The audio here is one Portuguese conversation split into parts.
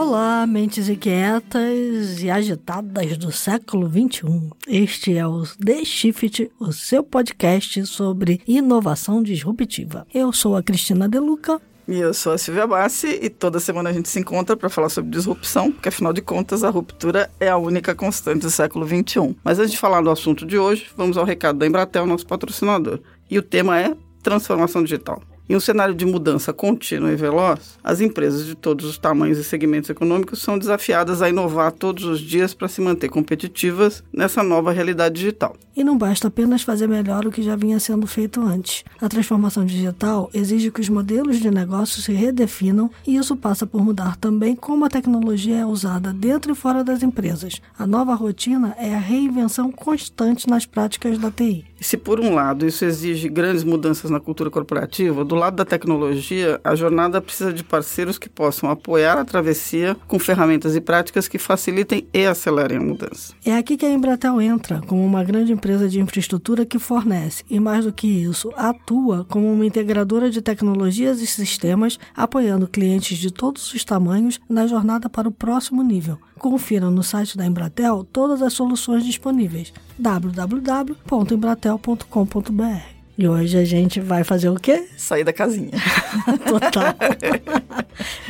Olá, mentes inquietas e agitadas do século XXI. Este é o The Shift, o seu podcast sobre inovação disruptiva. Eu sou a Cristina Deluca. E eu sou a Silvia Bassi e toda semana a gente se encontra para falar sobre disrupção, porque afinal de contas a ruptura é a única constante do século XXI. Mas antes de falar do assunto de hoje, vamos ao recado da Embratel, nosso patrocinador. E o tema é transformação digital. Em um cenário de mudança contínua e veloz, as empresas de todos os tamanhos e segmentos econômicos são desafiadas a inovar todos os dias para se manter competitivas nessa nova realidade digital. E não basta apenas fazer melhor o que já vinha sendo feito antes. A transformação digital exige que os modelos de negócio se redefinam e isso passa por mudar também como a tecnologia é usada dentro e fora das empresas. A nova rotina é a reinvenção constante nas práticas da TI. Se por um lado isso exige grandes mudanças na cultura corporativa, do lado da tecnologia, a jornada precisa de parceiros que possam apoiar a travessia com ferramentas e práticas que facilitem e acelerem a mudança. É aqui que a Embratel entra, como uma grande empresa de infraestrutura que fornece, e mais do que isso, atua como uma integradora de tecnologias e sistemas, apoiando clientes de todos os tamanhos na jornada para o próximo nível. Confira no site da Embratel todas as soluções disponíveis www.embratel.com.br. E hoje a gente vai fazer o quê? Sair da casinha. Total.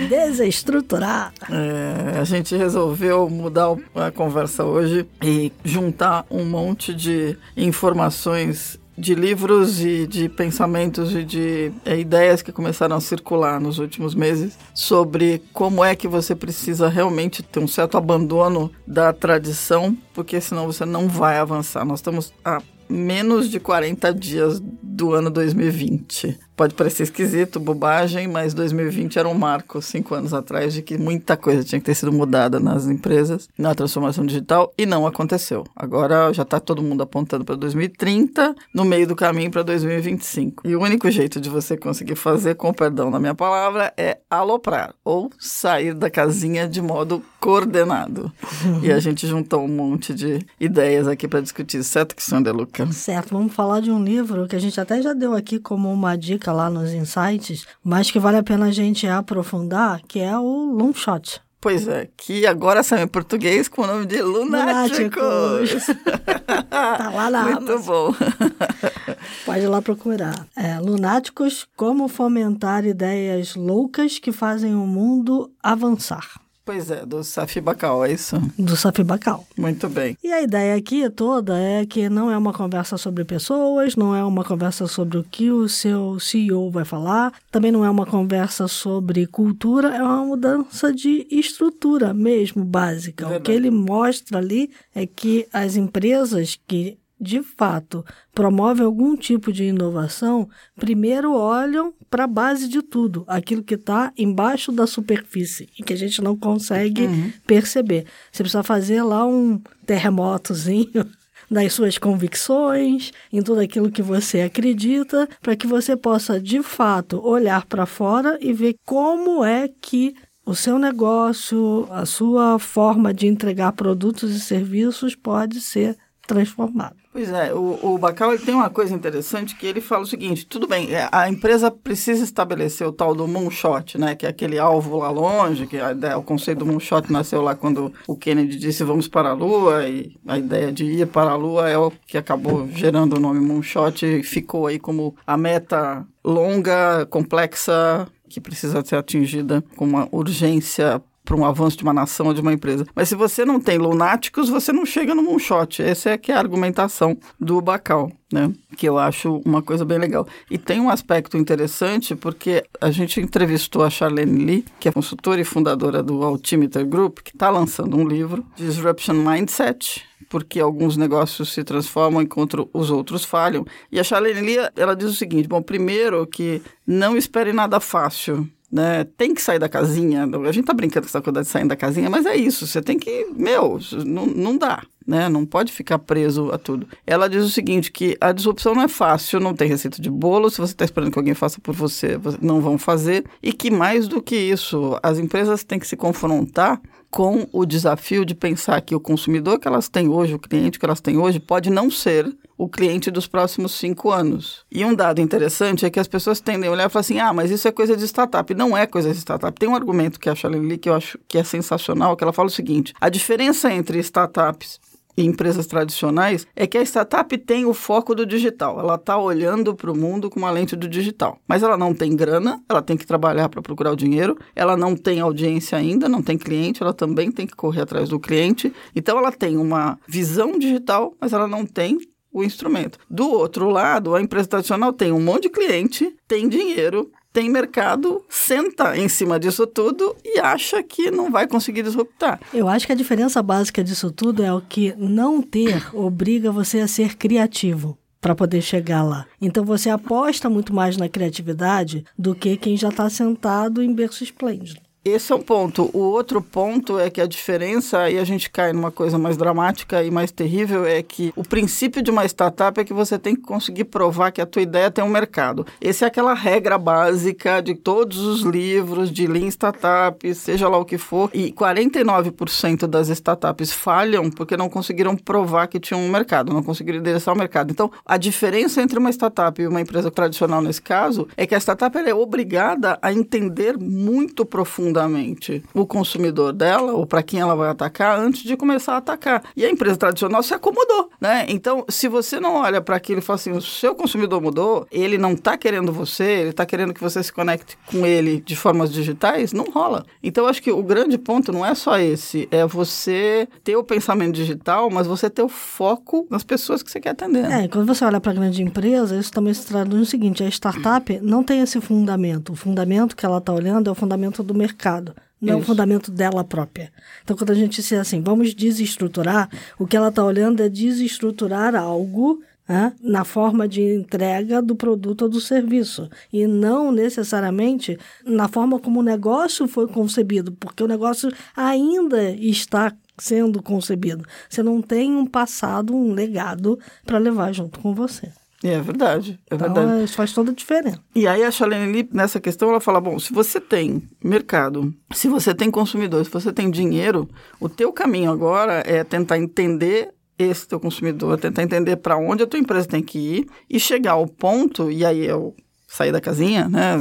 Desestruturar. É, a gente resolveu mudar a conversa hoje e juntar um monte de informações de livros e de pensamentos e de é, ideias que começaram a circular nos últimos meses sobre como é que você precisa realmente ter um certo abandono da tradição, porque senão você não vai avançar. Nós estamos a menos de 40 dias do ano 2020. Pode parecer esquisito, bobagem, mas 2020 era um marco, cinco anos atrás, de que muita coisa tinha que ter sido mudada nas empresas, na transformação digital, e não aconteceu. Agora já está todo mundo apontando para 2030, no meio do caminho para 2025. E o único jeito de você conseguir fazer, com perdão da minha palavra, é aloprar, ou sair da casinha de modo coordenado. E a gente juntou um monte de ideias aqui para discutir, certo, Sandra Luca? Certo, vamos falar de um livro que a gente até já deu aqui como uma dica lá nos insights, mas que vale a pena a gente aprofundar, que é o Long Shot. Pois é, que agora saiu em português com o nome de Lunáticos. tá lá na Muito Amazon. bom. Pode ir lá procurar. É, Lunáticos, como fomentar ideias loucas que fazem o mundo avançar. Pois é, do Safi Bacal, é isso? Do Safi Bacal. Muito bem. E a ideia aqui toda é que não é uma conversa sobre pessoas, não é uma conversa sobre o que o seu CEO vai falar, também não é uma conversa sobre cultura, é uma mudança de estrutura mesmo, básica. Verdade. O que ele mostra ali é que as empresas que de fato promovem algum tipo de inovação, primeiro olham para a base de tudo, aquilo que está embaixo da superfície e que a gente não consegue uhum. perceber. Você precisa fazer lá um terremotozinho nas suas convicções, em tudo aquilo que você acredita, para que você possa de fato olhar para fora e ver como é que o seu negócio, a sua forma de entregar produtos e serviços pode ser transformado. Pois é, o, o Bacal ele tem uma coisa interessante que ele fala o seguinte: tudo bem, é, a empresa precisa estabelecer o tal do moonshot, né? Que é aquele alvo lá longe, que a ideia, o conceito do moonshot nasceu lá quando o Kennedy disse vamos para a Lua, e a ideia de ir para a Lua é o que acabou gerando o nome moonshot e ficou aí como a meta longa, complexa, que precisa ser atingida com uma urgência para um avanço de uma nação ou de uma empresa. Mas se você não tem lunáticos, você não chega no moonshot. Essa é que é a argumentação do Bacal. Né? Que eu acho uma coisa bem legal. E tem um aspecto interessante, porque a gente entrevistou a Charlene Lee, que é consultora e fundadora do Altimeter Group, que está lançando um livro, Disruption Mindset, porque alguns negócios se transformam enquanto os outros falham. E a Charlene Lee, ela diz o seguinte, bom, primeiro que não espere nada fácil né? Tem que sair da casinha. A gente tá brincando com essa coisa de sair da casinha, mas é isso. Você tem que, meu, não, não dá, né? Não pode ficar preso a tudo. Ela diz o seguinte, que a disrupção não é fácil, não tem receita de bolo. Se você está esperando que alguém faça por você, não vão fazer. E que mais do que isso, as empresas têm que se confrontar com o desafio de pensar que o consumidor que elas têm hoje, o cliente que elas têm hoje, pode não ser o cliente dos próximos cinco anos. E um dado interessante é que as pessoas tendem a olhar e falar assim: ah, mas isso é coisa de startup. Não é coisa de startup. Tem um argumento que a Shalene Lee que eu acho que é sensacional, que ela fala o seguinte: a diferença entre startups e empresas tradicionais é que a startup tem o foco do digital. Ela está olhando para o mundo com uma lente do digital. Mas ela não tem grana, ela tem que trabalhar para procurar o dinheiro, ela não tem audiência ainda, não tem cliente, ela também tem que correr atrás do cliente. Então ela tem uma visão digital, mas ela não tem o instrumento. Do outro lado, a empresa tradicional tem um monte de cliente, tem dinheiro, tem mercado, senta em cima disso tudo e acha que não vai conseguir disruptar. Eu acho que a diferença básica disso tudo é o que não ter obriga você a ser criativo para poder chegar lá. Então você aposta muito mais na criatividade do que quem já está sentado em berço esplêndido. Esse é um ponto. O outro ponto é que a diferença, aí a gente cai numa coisa mais dramática e mais terrível, é que o princípio de uma startup é que você tem que conseguir provar que a tua ideia tem um mercado. Essa é aquela regra básica de todos os livros de Lean Startup, seja lá o que for. E 49% das startups falham porque não conseguiram provar que tinham um mercado, não conseguiram endereçar o mercado. Então, a diferença entre uma startup e uma empresa tradicional nesse caso é que a startup é obrigada a entender muito profundamente profundamente o consumidor dela, ou para quem ela vai atacar, antes de começar a atacar. E a empresa tradicional se acomodou, né? Então, se você não olha para aquilo e fala assim, o seu consumidor mudou, ele não está querendo você, ele está querendo que você se conecte com ele de formas digitais, não rola. Então, acho que o grande ponto não é só esse, é você ter o pensamento digital, mas você ter o foco nas pessoas que você quer atender. É, quando você olha para a grande empresa, isso também se traduz no seguinte, a startup não tem esse fundamento. O fundamento que ela está olhando é o fundamento do mercado mercado, não Isso. é o fundamento dela própria. Então, quando a gente diz assim, vamos desestruturar, o que ela está olhando é desestruturar algo né, na forma de entrega do produto ou do serviço, e não necessariamente na forma como o negócio foi concebido, porque o negócio ainda está sendo concebido. Você não tem um passado, um legado para levar junto com você. É verdade, é então, verdade. Isso faz toda a diferença. E aí a Charlene Lee, nessa questão, ela fala, bom, se você tem mercado, se você tem consumidor, se você tem dinheiro, o teu caminho agora é tentar entender esse teu consumidor, tentar entender para onde a tua empresa tem que ir e chegar ao ponto, e aí eu sair da casinha, né?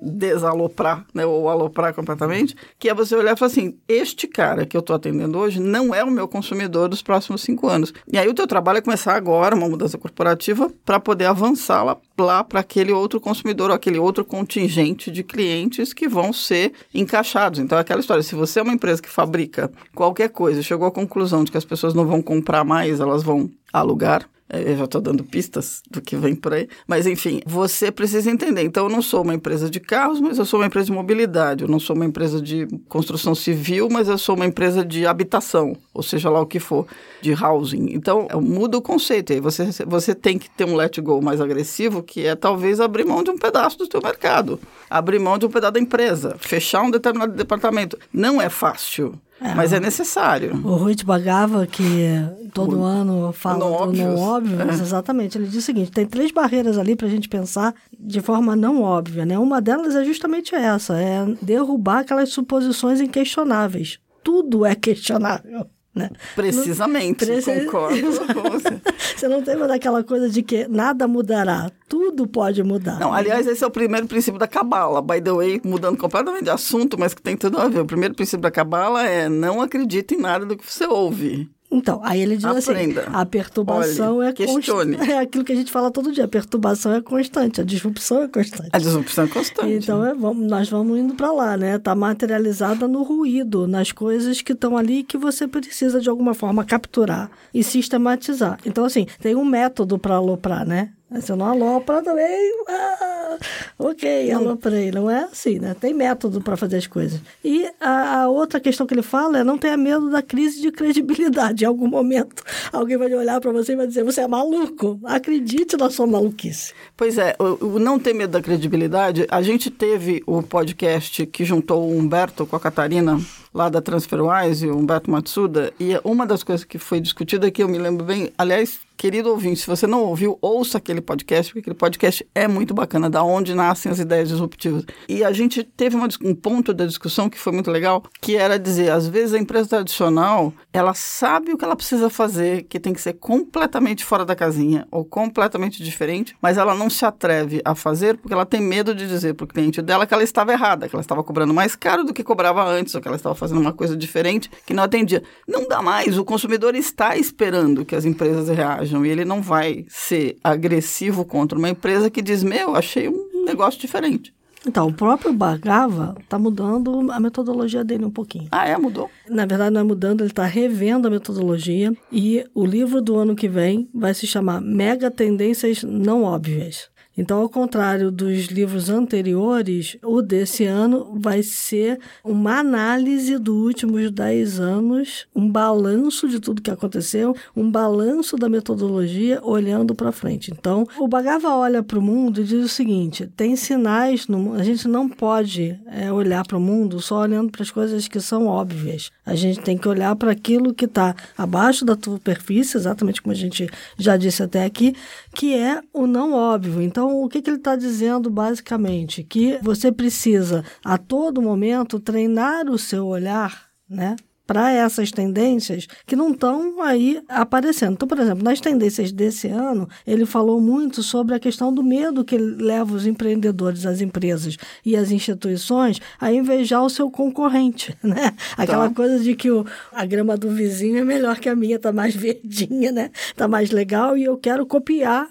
Desaloprar, né, ou aloprar completamente, que é você olhar e falar assim, este cara que eu estou atendendo hoje não é o meu consumidor dos próximos cinco anos. E aí o teu trabalho é começar agora uma mudança corporativa para poder avançar lá, para aquele outro consumidor, ou aquele outro contingente de clientes que vão ser encaixados. Então é aquela história, se você é uma empresa que fabrica qualquer coisa, chegou à conclusão de que as pessoas não vão comprar mais, elas vão alugar, eu já estou dando pistas do que vem por aí. Mas, enfim, você precisa entender. Então, eu não sou uma empresa de carros, mas eu sou uma empresa de mobilidade. Eu não sou uma empresa de construção civil, mas eu sou uma empresa de habitação, ou seja lá o que for, de housing. Então, muda o conceito. Aí você, você tem que ter um let go mais agressivo, que é talvez abrir mão de um pedaço do seu mercado, abrir mão de um pedaço da empresa, fechar um determinado departamento. Não é fácil. É, mas é necessário. O Rui Bagava, que todo o, ano fala no óbvio, não óbvio é. exatamente, ele diz o seguinte, tem três barreiras ali para a gente pensar de forma não óbvia, né? Uma delas é justamente essa, é derrubar aquelas suposições inquestionáveis. Tudo é questionável. Né? Precisamente, Preci... concordo com você. você não tem mais aquela coisa de que nada mudará, tudo pode mudar. Não, aliás, esse é o primeiro princípio da cabala, by the way, mudando completamente de assunto, mas que tem tudo a ver. O primeiro princípio da cabala é não acredite em nada do que você ouve. Então, aí ele diz assim, Aprenda. assim, a perturbação Olhe, é constante. É aquilo que a gente fala todo dia, a perturbação é constante, a disrupção é constante. A disrupção é constante. Então, é, vamos, nós vamos indo para lá, né? Está materializada no ruído, nas coisas que estão ali que você precisa de alguma forma capturar e sistematizar. Então, assim, tem um método para aloprar, né? Você não alopra também. Ah, ok, aloprei. Não é assim, né? Tem método para fazer as coisas. E a, a, outra questão que ele fala é não tenha medo da crise de credibilidade. Em algum momento, alguém vai olhar para você e vai dizer: você é maluco. Acredite na sua maluquice. Pois é, o, o, não ter medo da credibilidade. A gente teve o podcast que juntou o Humberto com a Catarina lá da TransferWise, o Humberto Matsuda, e uma das coisas que foi discutida que eu me lembro bem, aliás, querido ouvinte, se você não ouviu, ouça aquele podcast, porque aquele podcast é muito bacana, da onde nascem as ideias disruptivas. E a gente teve uma, um ponto da discussão que foi muito legal, que era dizer, às vezes a empresa tradicional, ela sabe o que ela precisa fazer, que tem que ser completamente fora da casinha ou completamente diferente, mas ela não se atreve a fazer porque ela tem medo de dizer para o cliente dela que ela estava errada, que ela estava cobrando mais caro do que cobrava antes, ou que ela estava fazendo uma coisa diferente que não atendia. Não dá mais, o consumidor está esperando que as empresas reajam e ele não vai ser agressivo contra uma empresa que diz: Meu, achei um negócio diferente. Então, o próprio Bagava está mudando a metodologia dele um pouquinho. Ah, é? Mudou? Na verdade, não é mudando, ele está revendo a metodologia e o livro do ano que vem vai se chamar Mega Tendências Não Óbvias. Então, ao contrário dos livros anteriores, o desse ano vai ser uma análise dos últimos 10 anos, um balanço de tudo que aconteceu, um balanço da metodologia olhando para frente. Então, o Bagava olha para o mundo e diz o seguinte: tem sinais no mundo, a gente não pode é, olhar para o mundo só olhando para as coisas que são óbvias. A gente tem que olhar para aquilo que está abaixo da superfície, exatamente como a gente já disse até aqui, que é o não óbvio. Então, o que, que ele está dizendo basicamente? Que você precisa, a todo momento, treinar o seu olhar, né? para essas tendências que não estão aí aparecendo. Então, por exemplo, nas tendências desse ano, ele falou muito sobre a questão do medo que leva os empreendedores, as empresas e as instituições a invejar o seu concorrente, né? Aquela tá. coisa de que o, a grama do vizinho é melhor que a minha, tá mais verdinha, né? Tá mais legal e eu quero copiar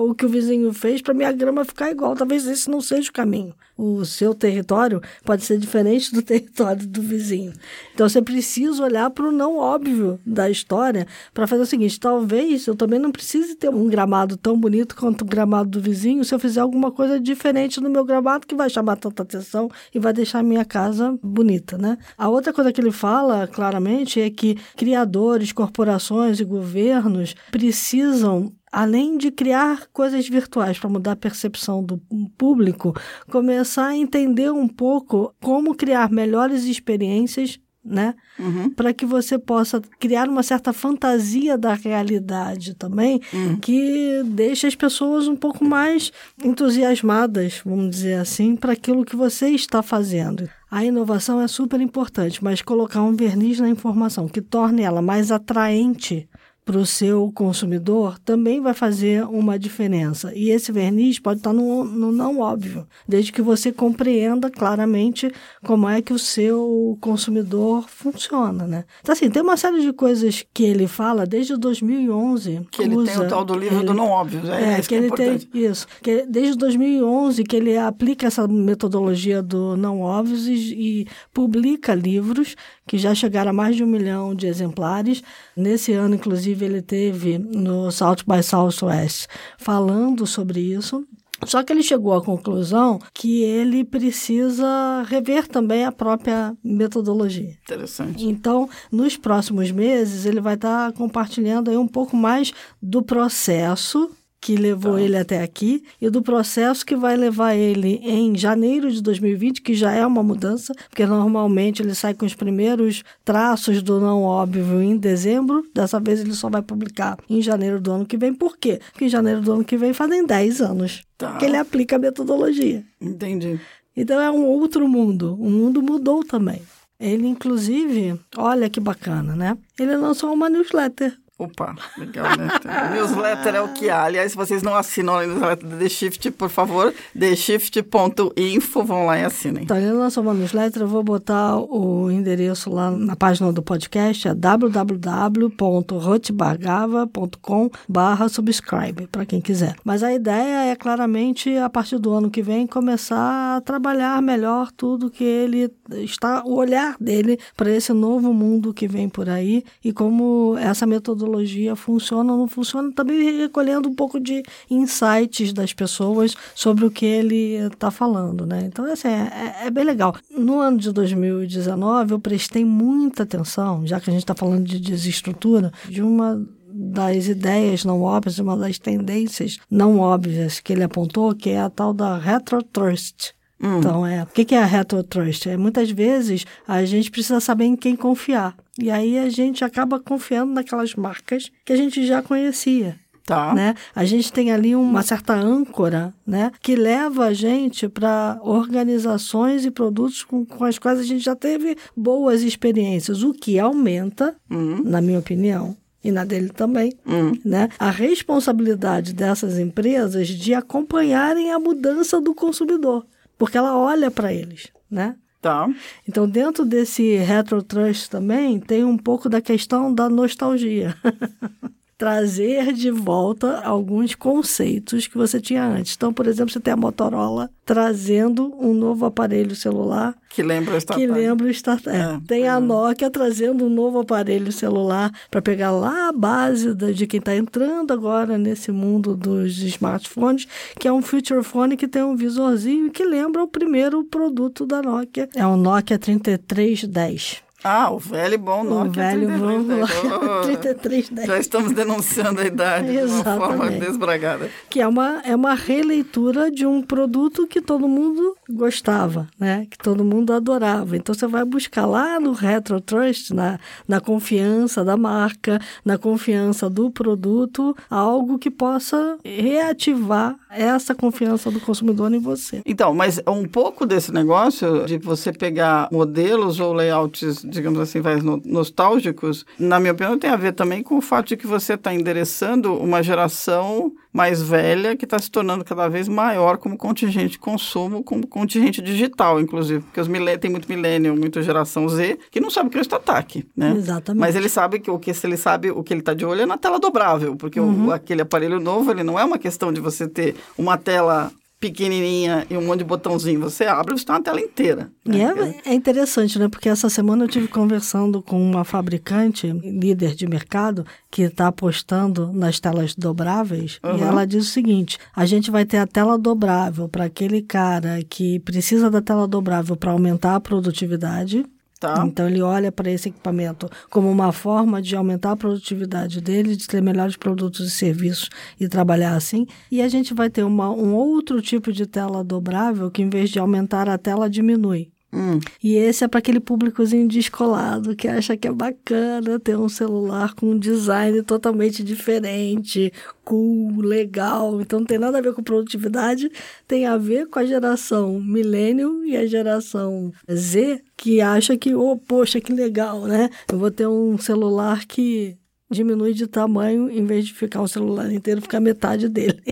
o que o vizinho fez para minha grama ficar igual. Talvez esse não seja o caminho. O seu território pode ser diferente do território do vizinho. Então você precisa olhar para o não óbvio da história para fazer o seguinte: talvez eu também não precise ter um gramado tão bonito quanto o gramado do vizinho se eu fizer alguma coisa diferente no meu gramado que vai chamar tanta atenção e vai deixar a minha casa bonita, né? A outra coisa que ele fala claramente é que criadores, corporações e governos precisam além de criar coisas virtuais para mudar a percepção do público, começar a entender um pouco como criar melhores experiências né? Uhum. Para que você possa criar uma certa fantasia da realidade também, uhum. que deixe as pessoas um pouco mais entusiasmadas, vamos dizer assim, para aquilo que você está fazendo. A inovação é super importante, mas colocar um verniz na informação que torne ela mais atraente para o seu consumidor também vai fazer uma diferença. E esse verniz pode estar no, no, não óbvio, desde que você compreenda claramente como é que o seu consumidor funciona, né? Então, assim, tem uma série de coisas que ele fala desde 2011. Que ele usa, tem o tal do livro ele, do não óbvio, é, é que, que é ele importante. tem isso. Que desde 2011 que ele aplica essa metodologia do não óbvio e, e publica livros que já chegaram a mais de um milhão de exemplares. Nesse ano, inclusive, ele teve no South by Southwest falando sobre isso. Só que ele chegou à conclusão que ele precisa rever também a própria metodologia. Interessante. Então, nos próximos meses, ele vai estar compartilhando aí um pouco mais do processo que levou tá. ele até aqui e do processo que vai levar ele em janeiro de 2020, que já é uma mudança, porque normalmente ele sai com os primeiros traços do não óbvio em dezembro, dessa vez ele só vai publicar em janeiro do ano que vem. Por quê? Porque em janeiro do ano que vem fazem 10 anos tá. que ele aplica a metodologia. Entendi. Então é um outro mundo. O mundo mudou também. Ele, inclusive, olha que bacana, né? Ele lançou uma newsletter Opa, legal, né? Newsletter é o que há. Aliás, se vocês não assinam a newsletter da The Shift, por favor, theshift.info, vão lá e assinem. Então, ele lançou uma newsletter, eu vou botar o endereço lá na página do podcast, é www.rotbargava.com barra subscribe, para quem quiser. Mas a ideia é claramente, a partir do ano que vem, começar a trabalhar melhor tudo que ele está, o olhar dele para esse novo mundo que vem por aí e como essa metodologia metodologia funciona ou não funciona, também recolhendo um pouco de insights das pessoas sobre o que ele está falando, né? Então, assim, é, é, bem legal. No ano de 2019, eu prestei muita atenção, já que a gente está falando de desestrutura, de uma das ideias não óbvias, uma das tendências não óbvias que ele apontou, que é a tal da retrotrust. Hum. Então, é, o que é a retrotrust? É, muitas vezes a gente precisa saber em quem confiar. E aí a gente acaba confiando naquelas marcas que a gente já conhecia. Tá. Né? A gente tem ali uma certa âncora né? que leva a gente para organizações e produtos com, com as quais a gente já teve boas experiências, o que aumenta, Uhum. na minha opinião, e na dele também, Hum. né? a responsabilidade dessas empresas de acompanharem a mudança do consumidor, porque ela olha para eles. Né? Tá. Então, dentro desse retro trust também tem um pouco da questão da nostalgia. Trazer de volta alguns conceitos que você tinha antes. Então, por exemplo, você tem a Motorola trazendo um novo aparelho celular Que lembra o startup. que lembra o startup. É, tem a é. Nokia trazendo um novo aparelho celular para pegar lá a base de quem está entrando agora nesse mundo dos smartphones, que é um Future Phone que tem um visorzinho que lembra o primeiro produto da Nokia. É o Nokia 3310. Ah, o velho bom Nokia. o velho 3310. bom Oh, 3310. Já estamos denunciando a idade de uma forma desbragada. que é uma, é uma releitura de um produto que todo mundo gostava, né? Que todo mundo adorava. Então você vai buscar lá no Retro Trust, na, na confiança da marca, na confiança do produto, algo que possa reativar essa confiança do consumidor em você. Então, mas um pouco desse negócio de você pegar modelos ou layouts, digamos assim, no- nostálgicos, na minha opinião, tem a ver também com o fato de que você está endereçando uma geração mais velha que está se tornando cada vez maior como contingente de consumo, como contingente digital, inclusive, porque os tem muito millennial, muita geração Z, que não sabe o que é o ataque, né? Exatamente. Mas ele sabe que o que se ele sabe o que ele está de olho é na tela dobrável, porque o- Uhum. aquele aparelho novo ele não é uma questão de você ter uma tela pequenininha e um monte de botãozinho. Você abre, você tem uma tela inteira. E né? é, é interessante, né? Porque essa semana eu tive conversando com uma fabricante, líder de mercado, que está apostando nas telas dobráveis. E Uhum. ela diz o seguinte: a gente vai ter a tela dobrável para aquele cara que precisa da tela dobrável para aumentar a produtividade. Tá. Então ele olha para esse equipamento como uma forma de aumentar a produtividade dele, de ter melhores produtos e serviços e trabalhar assim. E a gente vai ter uma, um outro tipo de tela dobrável que, em vez de aumentar a tela, diminui. Hum. E esse é para aquele públicozinho descolado que acha que é bacana ter um celular com um design totalmente diferente, cool, legal. Então não tem nada a ver com produtividade, tem a ver com a geração millennial e a geração Z que acha que, oh, poxa, que legal, né? Eu vou ter um celular que diminui de tamanho em vez de ficar um celular inteiro, ficar metade dele.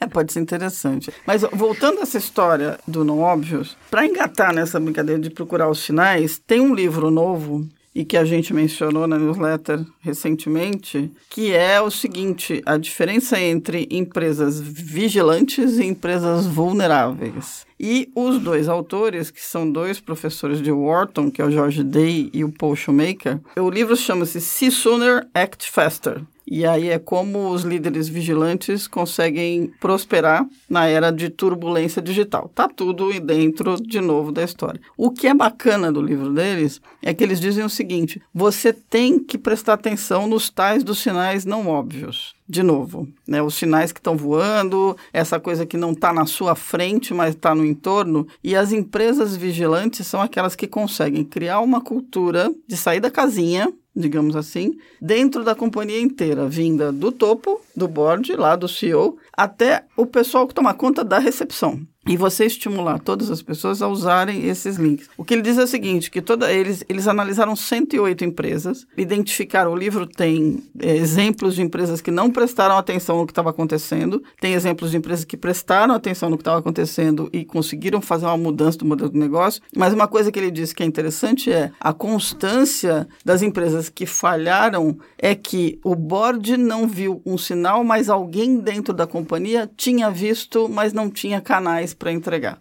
É, pode ser interessante. Mas voltando a essa história do não óbvios, para engatar nessa brincadeira de procurar os sinais, tem um livro novo e que a gente mencionou na newsletter recentemente, que é o seguinte: a diferença entre empresas vigilantes e empresas vulneráveis. E os dois autores, que são dois professores de Wharton, que é o George Day e o Paul Shoemaker, o livro chama-se See Sooner, Act Faster. E aí é como os líderes vigilantes conseguem prosperar na era de turbulência digital. Tá tudo dentro de novo da história. O que é bacana do livro deles é que eles dizem o seguinte: você tem que prestar atenção nos tais dos sinais não óbvios. De novo, né, os sinais que estão voando, essa coisa que não está na sua frente, mas está no entorno. E as empresas vigilantes são aquelas que conseguem criar uma cultura de sair da casinha, digamos assim, dentro da companhia inteira, vinda do topo, do board, lá do CEO, até o pessoal que toma conta da recepção. E você estimular todas as pessoas a usarem esses links. O que ele diz é o seguinte, que toda, eles, eles analisaram 108 empresas, identificaram, o livro tem é, exemplos de empresas que não prestaram atenção no que estava acontecendo, tem exemplos de empresas que prestaram atenção no que estava acontecendo e conseguiram fazer uma mudança do modelo de negócio, mas uma coisa que ele diz que é interessante é a constância das empresas que falharam é que o board não viu um sinal, mas alguém dentro da companhia tinha visto, mas não tinha canais para entregar.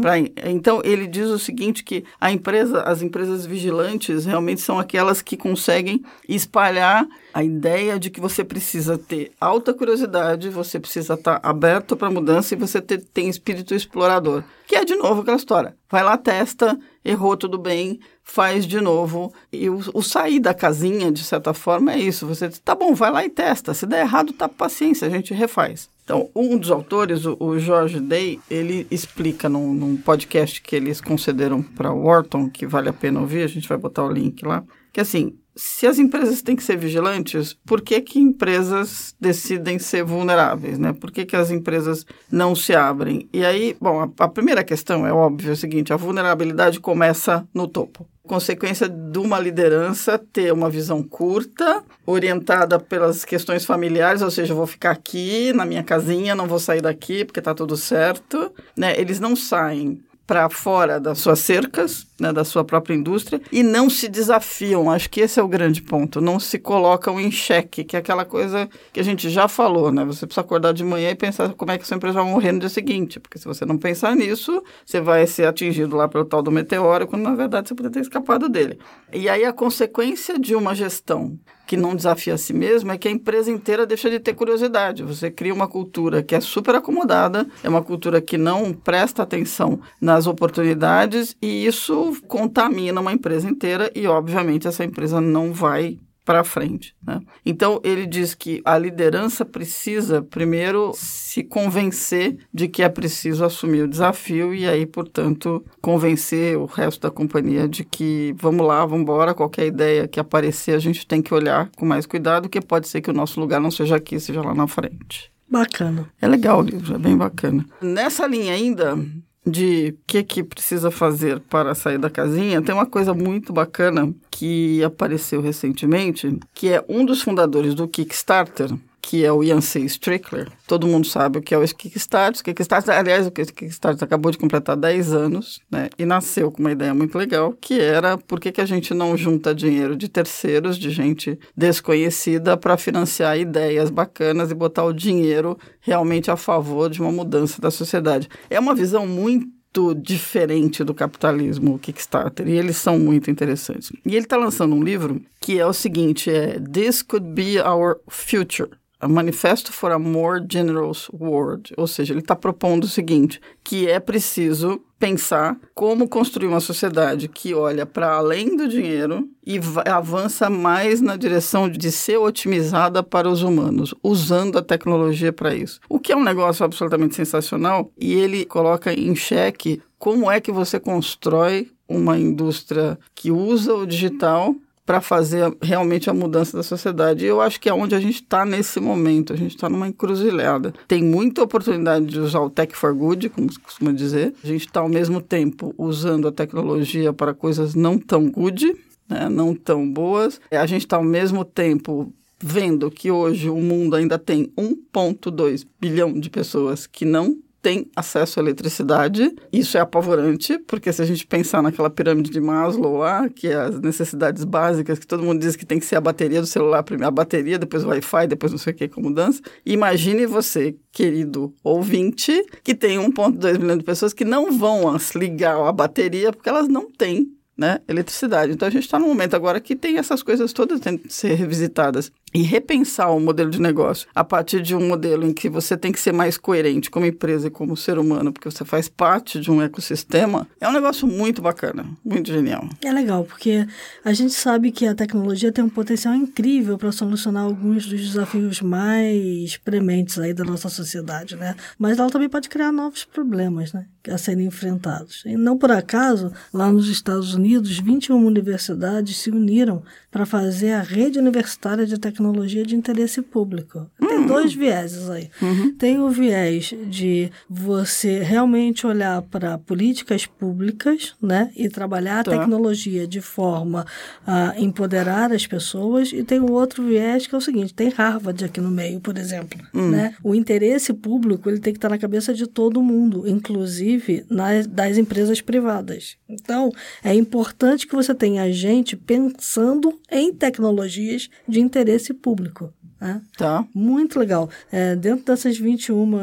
Pra- então ele diz o seguinte que a empresa, as empresas vigilantes realmente são aquelas que conseguem espalhar a ideia de que você precisa ter alta curiosidade, você precisa estar aberto para mudança e você ter, tem espírito explorador. Que é de novo aquela história. Vai lá, testa, errou tudo bem, faz de novo. E o, o sair da casinha, de certa forma, é isso. Você diz, tá bom, vai lá e testa. Se der errado, tá paciência, a gente refaz. Então, um dos autores, o, o George Day, ele explica num, num podcast que eles concederam para Wharton, que vale a pena ouvir, a gente vai botar o link lá, que assim, se as empresas têm que ser vigilantes, por que, que empresas decidem ser vulneráveis, né? Por que, que as empresas não se abrem? E aí, bom, a, a primeira questão é óbvio, é o seguinte, a vulnerabilidade começa no topo consequência de uma liderança ter uma visão curta, orientada pelas questões familiares, ou seja, eu vou ficar aqui na minha casinha, não vou sair daqui porque está tudo certo, né? Eles não saem para fora das suas cercas, né, da sua própria indústria, e não se desafiam. Acho que esse é o grande ponto. Não se colocam em xeque, que é aquela coisa que a gente já falou, né? Você precisa acordar de manhã e pensar como é que sua empresa vai morrer no dia seguinte, porque se você não pensar nisso, você vai ser atingido lá pelo tal do meteoro, quando na verdade você poderia ter escapado dele. E aí a consequência de uma gestão que não desafia a si mesmo é que a empresa inteira deixa de ter curiosidade. Você cria uma cultura que é super acomodada, é uma cultura que não presta atenção nas oportunidades e isso contamina uma empresa inteira e, obviamente, essa empresa não vai para frente. Né? Então, ele diz que a liderança precisa, primeiro, se convencer de que é preciso assumir o desafio e aí, portanto, convencer o resto da companhia de que vamos lá, vamos embora, qualquer ideia que aparecer, a gente tem que olhar com mais cuidado, que pode ser que o nosso lugar não seja aqui, seja lá na frente. Bacana. É legal o livro, é bem bacana. Nessa linha ainda, de o que, que precisa fazer para sair da casinha, tem uma coisa muito bacana que apareceu recentemente, que é um dos fundadores do Kickstarter, que é o Yancey Strickler. Todo mundo sabe o que é o Kickstarter. O Kickstarter, aliás, o Kickstarter acabou de completar 10 anos, né? E nasceu com uma ideia muito legal, que era por que, que a gente não junta dinheiro de terceiros, de gente desconhecida, para financiar ideias bacanas e botar o dinheiro realmente a favor de uma mudança da sociedade. É uma visão muito diferente do capitalismo, o Kickstarter, e eles são muito interessantes. E ele está lançando um livro que é o seguinte, é This Could Be Our Future. Manifesto for a More Generous World, ou seja, ele está propondo o seguinte, que é preciso pensar como construir uma sociedade que olha para além do dinheiro e avança mais na direção de ser otimizada para os humanos, usando a tecnologia para isso. O que é um negócio absolutamente sensacional e ele coloca em xeque como é que você constrói uma indústria que usa o digital para fazer realmente a mudança da sociedade. E eu acho que é onde a gente está nesse momento. A gente está numa encruzilhada. Tem muita oportunidade de usar o tech for good, como se costuma dizer. A gente está, ao mesmo tempo, usando a tecnologia para coisas não tão good, né, não tão boas. A gente está, ao mesmo tempo, vendo que hoje o mundo ainda tem 1,2 bilhão de pessoas que não tem acesso à eletricidade. Isso é apavorante, porque se a gente pensar naquela pirâmide de Maslow lá, que é as necessidades básicas, que todo mundo diz que tem que ser a bateria do celular, primeiro a bateria, depois o Wi-Fi, depois não sei o que, com mudança. Imagine você, querido ouvinte, que tem 1,2 milhão de pessoas que não vão ligar a bateria porque elas não têm né, eletricidade. Então a gente está num momento agora que tem essas coisas todas tendo que ser revisitadas e repensar o modelo de negócio a partir de um modelo em que você tem que ser mais coerente como empresa e como ser humano, porque você faz parte de um ecossistema, é um negócio muito bacana, muito genial. É legal, porque a gente sabe que a tecnologia tem um potencial incrível para solucionar alguns dos desafios mais prementes aí da nossa sociedade, né? Mas ela também pode criar novos problemas, né? A serem enfrentados. E não por acaso, lá nos Estados Unidos, 21 universidades se uniram para fazer a rede universitária de tecnologia de interesse público. Tem uhum. dois vieses aí. Uhum. Tem o viés de você realmente olhar para políticas públicas, né, e trabalhar tá. a tecnologia de forma a empoderar as pessoas, e tem o outro viés que é o seguinte, tem Harvard aqui no meio, por exemplo, uhum. né? O interesse público, ele tem que estar na cabeça de todo mundo, inclusive nas das empresas privadas. Então, é importante que você tenha gente pensando em tecnologias de interesse público. Né? Tá. Muito legal. É, dentro dessas 21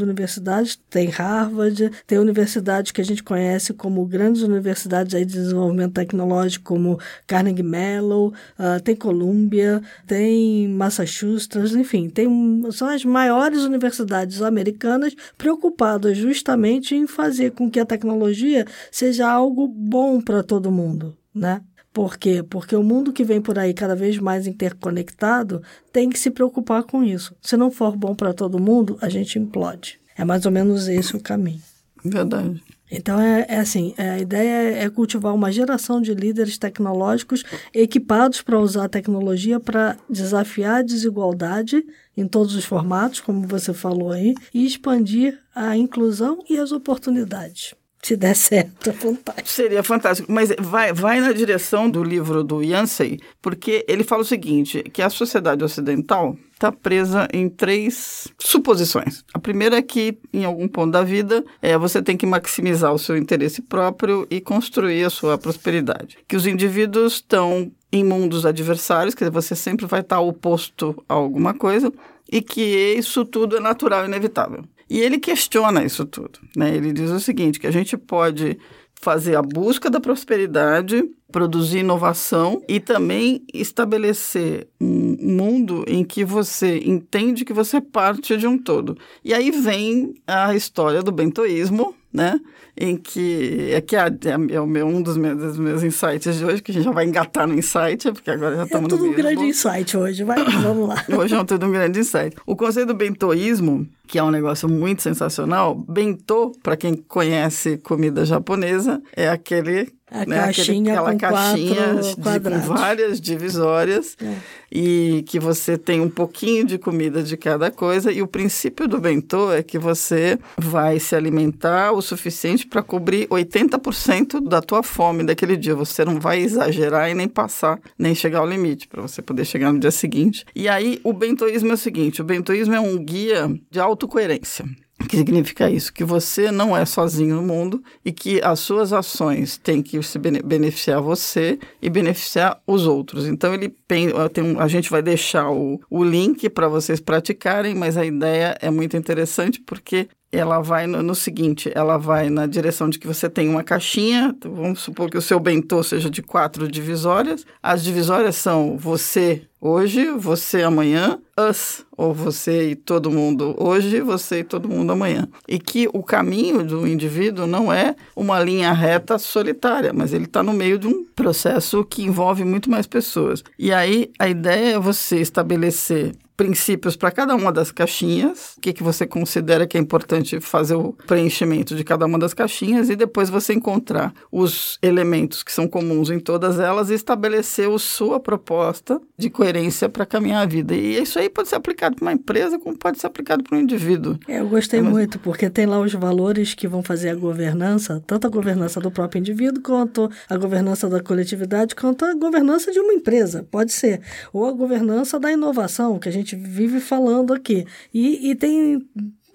universidades, tem Harvard, tem universidades que a gente conhece como grandes universidades de desenvolvimento tecnológico, como Carnegie Mellon, uh, tem Columbia, tem Massachusetts, enfim, tem, são as maiores universidades americanas preocupadas justamente em fazer com que a tecnologia seja algo bom para todo mundo. Né? Por quê? Porque o mundo que vem por aí cada vez mais interconectado tem que se preocupar com isso. Se não for bom para todo mundo, a gente implode. É mais ou menos esse o caminho. Verdade. Então, é, é assim, é, a ideia é cultivar uma geração de líderes tecnológicos equipados para usar a tecnologia para desafiar a desigualdade em todos os formatos, como você falou aí, e expandir a inclusão e as oportunidades. Se der certo, fantástico. Seria fantástico. Mas vai, vai na direção do livro do Yancey, porque ele fala o seguinte, que a sociedade ocidental está presa em três suposições. A primeira é que, em algum ponto da vida, é, você tem que maximizar o seu interesse próprio e construir a sua prosperidade. Que os indivíduos estão em mundos adversários, quer dizer, você sempre vai estar oposto a alguma coisa, e que isso tudo é natural e inevitável. E ele questiona isso tudo. Né? Ele diz o seguinte: que a gente pode fazer a busca da prosperidade, produzir inovação e também estabelecer um mundo em que você entende que você é parte de um todo. E aí vem a história do bentoísmo, né? Em que é que é, é o meu, um dos meus, dos meus insights de hoje, que a gente já vai engatar no insight, porque agora já estamos é tudo no um grande insight hoje, vai, vamos lá. hoje é tudo um grande insight. O conceito do bentoísmo, que é um negócio muito sensacional, bentô, para quem conhece comida japonesa, é aquele a né? caixinha Aquele, aquela caixinha de, com várias divisórias é. e que você tem um pouquinho de comida de cada coisa e o princípio do bentô é que você vai se alimentar o suficiente para cobrir 80% da tua fome daquele dia. Você não vai exagerar e nem passar, nem chegar ao limite para você poder chegar no dia seguinte. E aí o bentoísmo é o seguinte, o bentoísmo é um guia de autocoerência. O que significa isso? Que você não é sozinho no mundo e que as suas ações têm que se beneficiar você e beneficiar os outros. Então, ele tem, tem a gente vai deixar o, o link para vocês praticarem, mas a ideia é muito interessante porque ela vai no, no, seguinte, ela vai na direção de que você tem uma caixinha, vamos supor que o seu bentô seja de quatro divisórias. As divisórias são você hoje, você amanhã, us, ou você e todo mundo hoje, você e todo mundo amanhã. E que o caminho do indivíduo não é uma linha reta solitária, mas ele está no meio de um processo que envolve muito mais pessoas. E aí a ideia é você estabelecer princípios para cada uma das caixinhas, o que, que você considera que é importante fazer o preenchimento de cada uma das caixinhas e depois você encontrar os elementos que são comuns em todas elas e estabelecer a sua proposta de coerência para caminhar a vida. E isso aí pode ser aplicado para uma empresa como pode ser aplicado para um indivíduo. É, eu gostei Mas... muito, porque tem lá os valores que vão fazer a governança, tanto a governança do próprio indivíduo, quanto a governança da coletividade, quanto a governança de uma empresa, pode ser. Ou a governança da inovação, que a gente gente vive falando aqui. E, e tem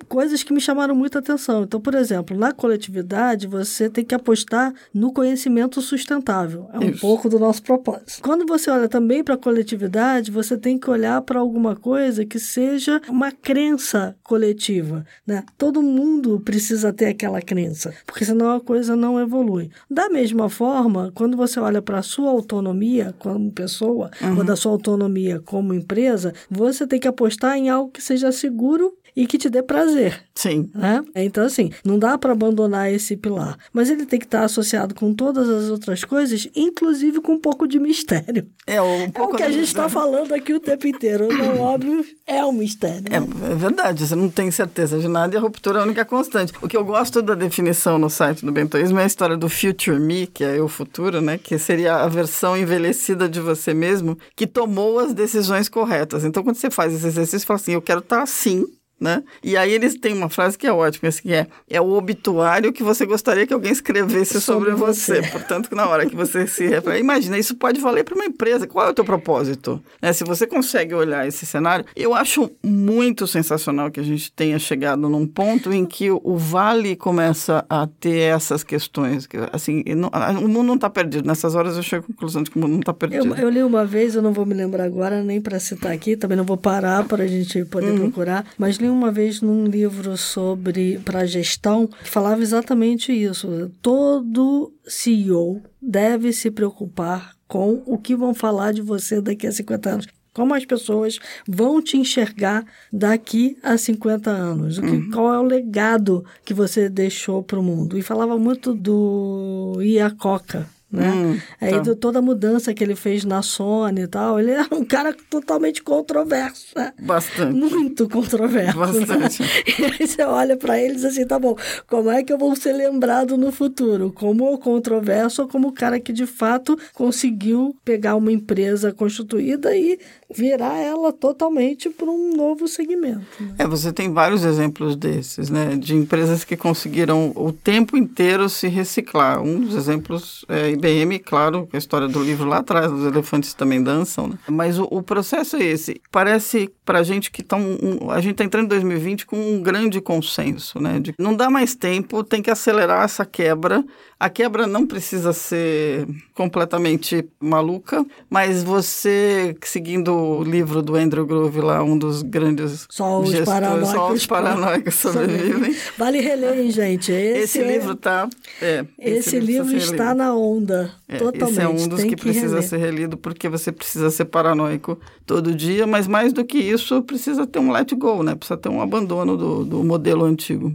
coisas que me chamaram muita atenção. Então, por exemplo, na coletividade, você tem que apostar no conhecimento sustentável. É um Isso. pouco do nosso propósito. Quando você olha também para a coletividade, você tem que olhar para alguma coisa que seja uma crença coletiva. Né? Todo mundo precisa ter aquela crença, porque senão a coisa não evolui. Da mesma forma, quando você olha para a sua autonomia como pessoa, uhum. ou da sua autonomia como empresa, você tem que apostar em algo que seja seguro e que te dê prazer. Sim. Né? Então, assim, não dá para abandonar esse pilar. Mas ele tem que estar associado com todas as outras coisas, inclusive com um pouco de mistério. É, um pouco é o que a gente está falando aqui o tempo inteiro. Não óbvio é um mistério. É, é, verdade, você não tem certeza de nada e a ruptura é a única constante. O que eu gosto da definição no site do bentoísmo é a história do future me, que é o futuro, né? Que seria a versão envelhecida de você mesmo que tomou as decisões corretas. Então, quando você faz esse exercício, você fala assim, eu quero estar tá assim né? E aí eles têm uma frase que é ótima, assim, que é, é o obituário que você gostaria que alguém escrevesse sobre, sobre você. você. Portanto, que na hora que você se refere, imagina, isso pode valer para uma empresa. Qual é o teu propósito? Né? Se você consegue olhar esse cenário, eu acho muito sensacional que a gente tenha chegado num ponto em que o Vale começa a ter essas questões. Que, assim, não, o mundo não está perdido. Nessas horas eu chego à conclusão de que o mundo não está perdido. Eu, eu, li uma vez, eu não vou me lembrar agora, nem para citar aqui, também não vou parar para a gente poder uhum. procurar, mas li uma vez num livro sobre para gestão que falava exatamente isso. Todo CEO deve se preocupar com o que vão falar de você daqui a 50 anos. Como as pessoas vão te enxergar daqui a 50 anos? Que, uhum. Qual é o legado que você deixou para o mundo? E falava muito do Iacoca, né? Hum, Aí tá. toda a mudança que ele fez na Sony e tal, ele é um cara totalmente controverso. Né? Bastante. Muito controverso. Né? Bastante. Né? E aí você olha para ele e diz assim, tá bom, como é que eu vou ser lembrado no futuro? Como o controverso ou como o cara que de fato conseguiu pegar uma empresa constituída e virar ela totalmente para um novo segmento. Né? É, você tem vários exemplos desses, né? De empresas que conseguiram o tempo inteiro se reciclar. Um dos exemplos é IBM, claro, a história do livro lá atrás, os elefantes também dançam, né? Mas o, o processo é esse. Parece para a gente que tá um, a gente está entrando em 2020 com um grande consenso, né? De não dá mais tempo, tem que acelerar essa quebra. A quebra não precisa ser completamente maluca, mas você seguindo o livro do Andrew Groove lá, um dos grandes só os gestores, paranoicos, só os paranoicos sobrevivem. Vale reler, hein, gente? Esse, esse é... livro tá... É, esse, esse livro está na onda, é, totalmente. Esse é um dos que, que precisa reler. ser relido, porque você precisa ser paranoico todo dia, mas mais do que isso, precisa ter um let go, né? Precisa ter um abandono do, do modelo antigo.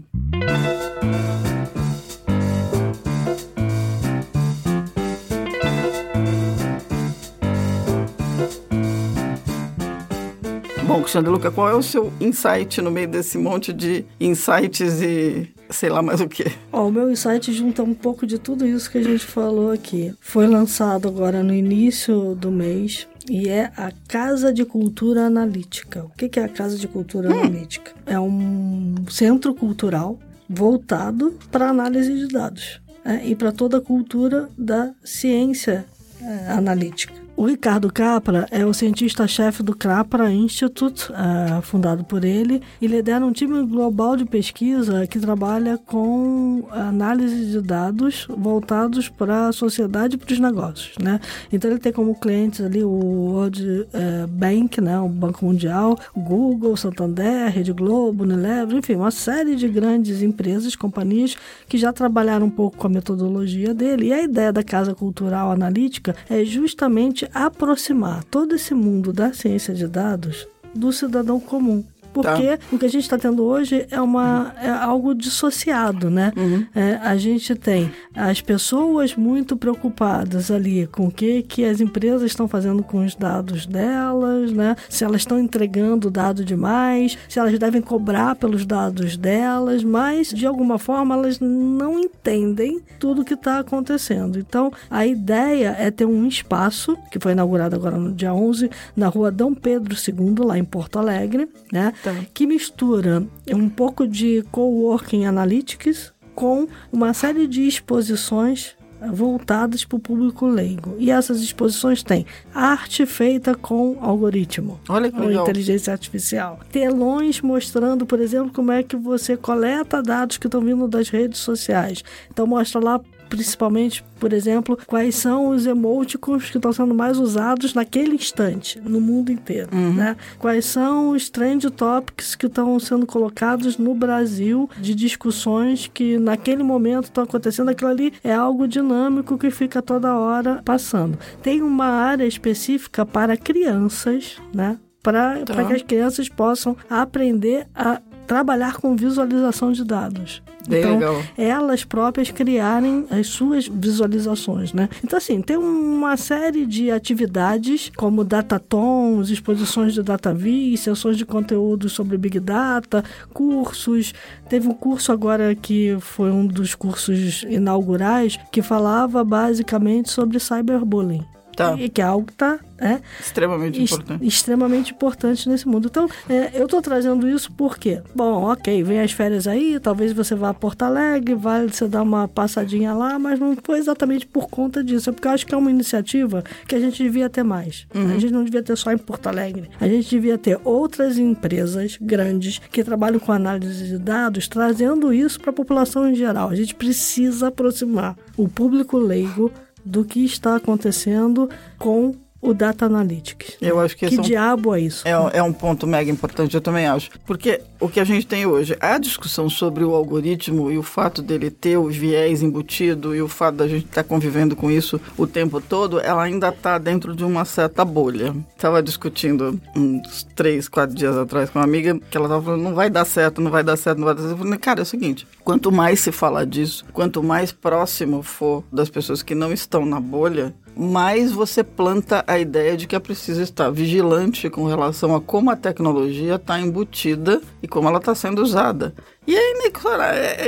Bom, Cristiano Luca, qual é o seu insight no meio desse monte de insights e sei lá mais o que? o meu insight junta um pouco de tudo isso que a gente falou aqui. Foi lançado agora no início do mês e é a Casa de Cultura Analítica. O que é a Casa de Cultura hum. Analítica? É um centro cultural voltado para análise de dados é, e para toda a cultura da ciência é, analítica. O Ricardo Capra é o cientista-chefe do Capra Institute, uh, fundado por ele, e lidera um time global de pesquisa que trabalha com análise de dados voltados para a sociedade e para os negócios. Né? Então ele tem como clientes ali o World uh, Bank, né, o Banco Mundial, Google, Santander, Rede Globo, Unilever, enfim, uma série de grandes empresas, companhias que já trabalharam um pouco com a metodologia dele. E a ideia da Casa Cultural Analítica é justamente aproximar todo esse mundo da ciência de dados do cidadão comum. Porque tá. o que a gente está tendo hoje é, uma, é algo dissociado, né? Uhum. É, a gente tem as pessoas muito preocupadas ali com o que, que as empresas estão fazendo com os dados delas, né? Se elas estão entregando dado demais, se elas devem cobrar pelos dados delas, mas de alguma forma elas não entendem tudo o que está acontecendo. Então a ideia é ter um espaço que foi inaugurado agora no dia 11 na rua Dom Pedro II, lá em Porto Alegre, né? Tá. Que mistura um pouco de coworking analytics com uma série de exposições voltadas para o público leigo. E essas exposições têm arte feita com algoritmo, Olha que legal. inteligência artificial, telões mostrando, por exemplo, como é que você coleta dados que estão vindo das redes sociais. Então mostra lá principalmente, por exemplo, quais são os emoticons que estão sendo mais usados naquele instante, no mundo inteiro, uhum. né? Quais são os trend topics que estão sendo colocados no Brasil de discussões que naquele momento estão acontecendo, aquilo ali é algo dinâmico que fica toda hora passando. Tem uma área específica para crianças, né? Para tá. que as crianças possam aprender a trabalhar com visualização de dados. Bem então, legal. elas próprias criarem as suas visualizações, né? Então, assim, tem uma série de atividades, como datatons, exposições de DataVi, sessões de conteúdo sobre Big Data, cursos. Teve um curso agora que foi um dos cursos inaugurais que falava basicamente sobre cyberbullying. Tá. E que é algo que está é, extremamente importante. Extremamente importante nesse mundo. Então, é, eu estou trazendo isso porque, bom, ok, vem as férias aí, talvez você vá a Porto Alegre, vai você dar uma passadinha lá, mas não foi exatamente por conta disso. É porque eu acho que é uma iniciativa que a gente devia ter mais. Uhum. A gente não devia ter só em Porto Alegre. A gente devia ter outras empresas grandes que trabalham com análise de dados, trazendo isso para a população em geral. A gente precisa aproximar o público leigo do que está acontecendo com o Data Analytics. Eu acho que, que é um, diabo é isso? É, é um ponto mega importante, eu também acho. Porque o que a gente tem hoje. A discussão sobre o algoritmo e o fato dele ter o viés embutido e o fato da gente estar tá convivendo com isso o tempo todo, ela ainda está dentro de uma certa bolha. Estava discutindo uns três, quatro dias atrás com uma amiga que ela estava falando, não vai dar certo, não vai dar certo, não vai dar certo. Eu falei, cara, é o seguinte, quanto mais se falar disso, quanto mais próximo for das pessoas que não estão na bolha, mais você planta a ideia de que é preciso estar vigilante com relação a como a tecnologia está embutida e como ela está sendo usada. E é,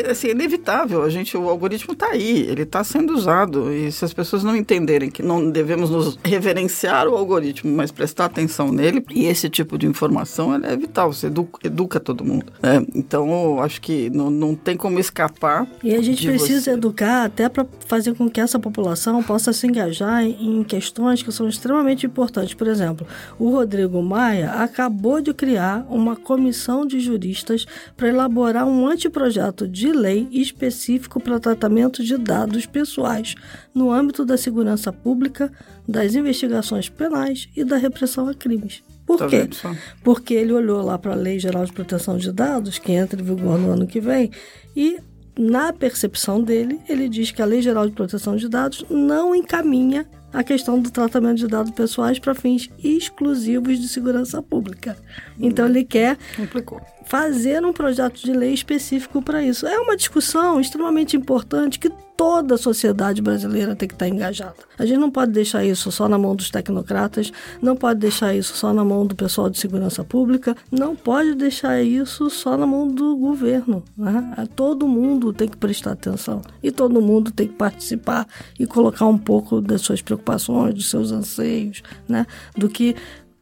é, assim, é inevitável, a gente, o algoritmo está aí, ele está sendo usado. E se as pessoas não entenderem que não devemos nos reverenciar o algoritmo, mas prestar atenção nele, e esse tipo de informação é vital, você educa, educa todo mundo. Né? Então, acho que não, não tem como escapar. E a gente precisa você. educar até para fazer com que essa população possa se engajar em questões que são extremamente importantes. Por exemplo, o Rodrigo Maia acabou de criar uma comissão de juristas para elaborar um anteprojeto de lei específico para tratamento de dados pessoais no âmbito da segurança pública, das investigações penais e da repressão a crimes. Por tá quê? Porque ele olhou lá para a Lei Geral de Proteção de Dados, que entra em vigor no ano que vem, e na percepção dele, ele diz que a Lei Geral de Proteção de Dados não encaminha a questão do tratamento de dados pessoais para fins exclusivos de segurança pública. Então ele quer Complicou. Fazer um projeto de lei específico para isso. É uma discussão extremamente importante que toda a sociedade brasileira tem que estar engajada. A gente não pode deixar isso só na mão dos tecnocratas, não pode deixar isso só na mão do pessoal de segurança pública, não pode deixar isso só na mão do governo. Né? Todo mundo tem que prestar atenção e todo mundo tem que participar e colocar um pouco das suas preocupações, dos seus anseios, né? do que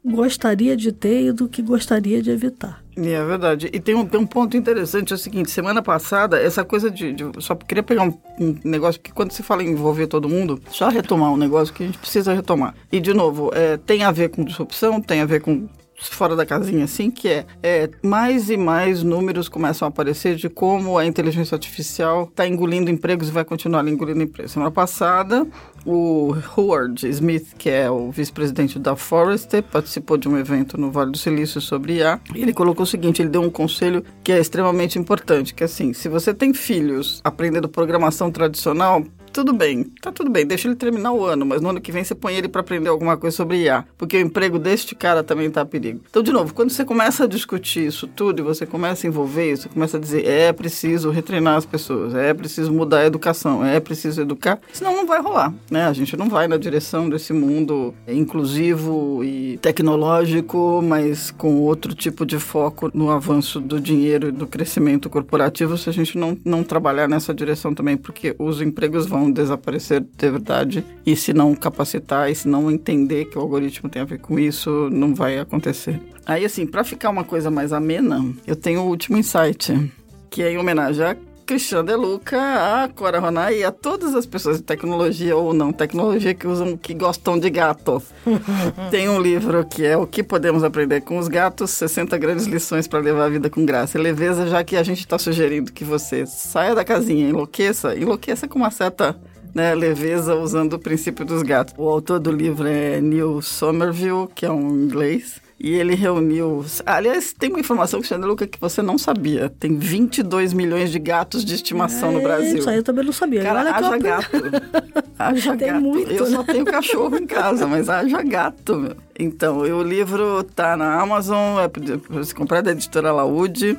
gostaria de ter e do que gostaria de evitar. É verdade. E tem um, tem um ponto interessante, é o seguinte, semana passada, essa coisa de... de só queria pegar um, um, negócio, que quando se fala em envolver todo mundo, só retomar um negócio que a gente precisa retomar. E, de novo, é, tem a ver com disrupção, tem a ver com fora da casinha, assim, que é, é, mais e mais números começam a aparecer de como a inteligência artificial está engolindo empregos e vai continuar engolindo empregos. Semana passada, o Howard Smith, que é o vice-presidente da Forrester, participou de um evento no Vale do Silício sobre IA. E ele colocou o seguinte: ele deu um conselho que é extremamente importante, que é assim, se você tem filhos aprendendo programação tradicional, tudo bem, tá tudo bem, deixa ele terminar o ano, mas no ano que vem você põe ele para aprender alguma coisa sobre IA, porque o emprego deste cara também tá a perigo. Então, de novo, quando você começa a discutir isso tudo e você começa a envolver isso, começa a dizer é preciso retreinar as pessoas, é preciso mudar a educação, é preciso educar, senão não vai rolar, né? A gente não vai na direção desse mundo inclusivo e tecnológico, mas com outro tipo de foco no avanço do dinheiro e do crescimento corporativo se a gente não, não trabalhar nessa direção também, porque os empregos vão vão desaparecer de verdade. E se não capacitar e se não entender que o algoritmo tem a ver com isso, não vai acontecer. Aí, assim, para ficar uma coisa mais amena, eu tenho o último insight, que é em homenagem a Cristiano De Luca, a Cora Ronay e a todas as pessoas de tecnologia ou não tecnologia que usam, que gostam de gato. Tem um livro que é O que podemos aprender com os gatos, 60 grandes lições para levar a vida com graça e leveza, já que a gente está sugerindo que você saia da casinha, enlouqueça, enlouqueça com uma certa né, leveza usando o princípio dos gatos. O autor do livro é Neil Somerville, que é um inglês. E ele reuniu. Aliás, tem uma informação, Cristiano Luca, que você não sabia. Tem 22 milhões de gatos de estimação é, no Brasil. Isso aí eu também não sabia. Cara, Olha haja gato. haja tem gato. Muito, eu né? só tenho cachorro em casa, mas haja gato, meu. Então, o livro tá na Amazon, é para se comprar da editora Laude.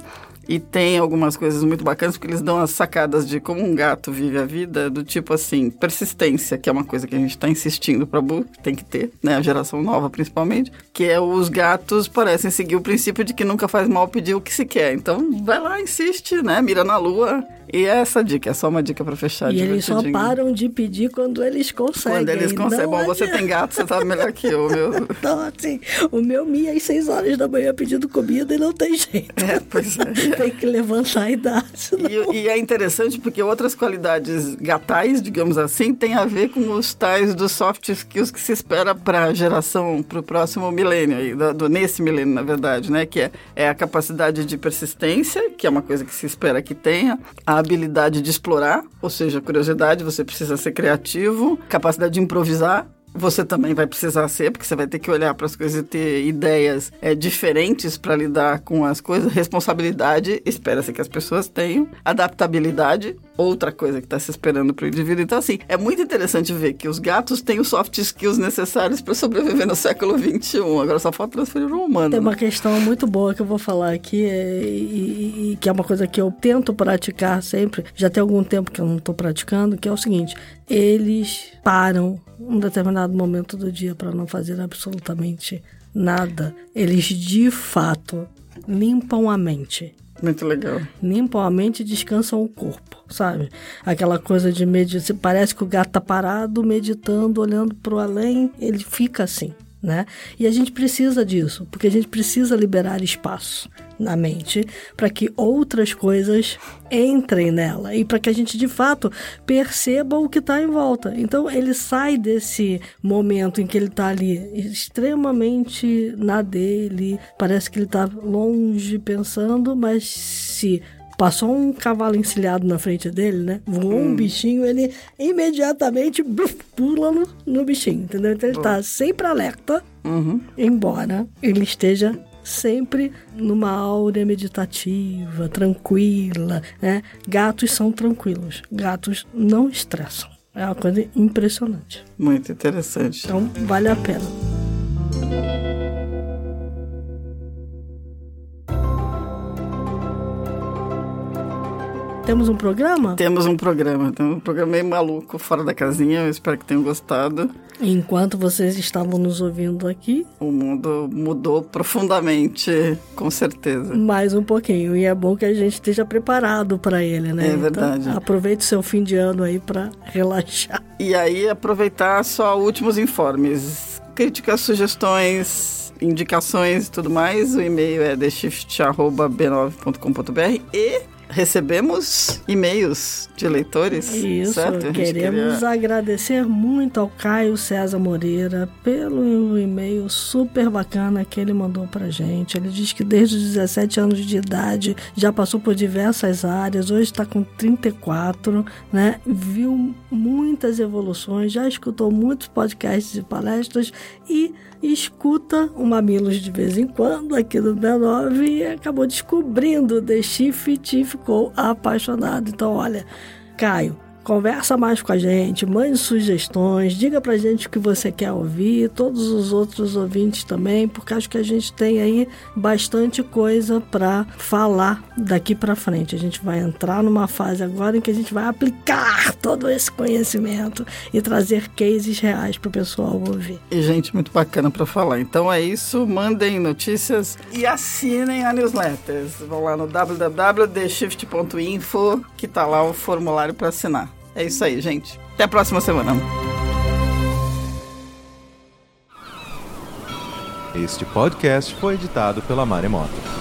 E tem algumas coisas muito bacanas, porque eles dão as sacadas de como um gato vive a vida, do tipo assim, persistência, que é uma coisa que a gente está insistindo para tem que ter, né? A geração nova principalmente, que é os gatos parecem seguir o princípio de que nunca faz mal pedir o que se quer. Então, vai lá, insiste, né? Mira na lua, e é essa dica, é só uma dica para fechar. E eles só param de pedir quando eles conseguem. Quando eles conseguem. Bom, você tem gato, você tá melhor que eu, meu. Então, assim, o meu Mia às 6 horas da manhã pedindo comida e não tem jeito. É, pois é. tem que levantar e dar. E, e, é interessante porque outras qualidades gatais, digamos assim, tem a ver com os tais dos soft skills que se espera para a geração, para o próximo milênio, aí, do, do, nesse milênio, na verdade, né? Que é, é a capacidade de persistência, que é uma coisa que se espera que tenha, a habilidade de explorar, ou seja, curiosidade, você precisa ser criativo, capacidade de improvisar, você também vai precisar ser, porque você vai ter que olhar para as coisas e ter ideias é, diferentes para lidar com as coisas. Responsabilidade, espera-se que as pessoas tenham. Adaptabilidade, outra coisa que está se esperando para o indivíduo. Então, assim, é muito interessante ver que os gatos têm os soft skills necessários para sobreviver no século XXI. Agora só falta transferir o humano. Tem uma né? questão muito boa que eu vou falar aqui e, e, e, que é uma coisa que eu tento praticar sempre. Já tem algum tempo que eu não estou praticando, que é o seguinte: eles param um determinado momento do dia para não fazer absolutamente nada. Eles de fato limpam a mente. Muito legal. Limpam a mente e descansam o corpo, sabe? Aquela coisa de meditar. Parece que o gato tá parado, meditando, olhando para o além, ele fica assim. Né? E a gente precisa disso, porque a gente precisa liberar espaço na mente para que outras coisas entrem nela e para que a gente de fato perceba o que está em volta. Então ele sai desse momento em que ele está ali extremamente na dele, parece que ele está longe pensando, mas se passou um cavalo encilhado na frente dele, né? Voou hum. um bichinho, ele imediatamente bruf, pula no, no, bichinho, entendeu? Então ele está sempre alerta, uhum. embora ele esteja sempre numa áurea meditativa, tranquila, né? Gatos são tranquilos, gatos não estressam. É uma coisa impressionante. Muito interessante. Então, vale a pena. Temos um programa? Temos um programa. Temos um programa meio maluco, fora da casinha. Eu espero que tenham gostado. Enquanto vocês estavam nos ouvindo aqui, o mundo mudou profundamente, com certeza. Mais um pouquinho. E é bom que a gente esteja preparado para ele, né? É verdade. Então, aproveite o seu fim de ano aí para relaxar. E aí, aproveitar só últimos informes. Críticas, sugestões, indicações e tudo mais. O e-mail é theshift.b9.com.br e recebemos e-mails de leitores. Isso, certo? queremos queria... agradecer muito ao Caio César Moreira pelo e-mail super bacana que ele mandou pra gente. Ele diz que desde os 17 anos de idade já passou por diversas áreas, hoje está com 34, né? Viu muitas evoluções, já escutou muitos podcasts e palestras e escuta o Mamilos de vez em quando aqui no B9 e acabou descobrindo The Shift e ficou apaixonado. Então, olha, Caio, Conversa mais com a gente, mande sugestões, diga pra gente o que você quer ouvir, todos os outros ouvintes também, porque acho que a gente tem aí bastante coisa para falar daqui para frente. A gente vai entrar numa fase agora em que a gente vai aplicar todo esse conhecimento e trazer cases reais para o pessoal ouvir. E gente muito bacana para falar. Então é isso, mandem notícias e assinem a newsletter. Vão lá no www.theshift.info que tá lá o formulário para assinar. É isso aí, gente. Até a próxima semana. Este podcast foi editado pela Maremoto.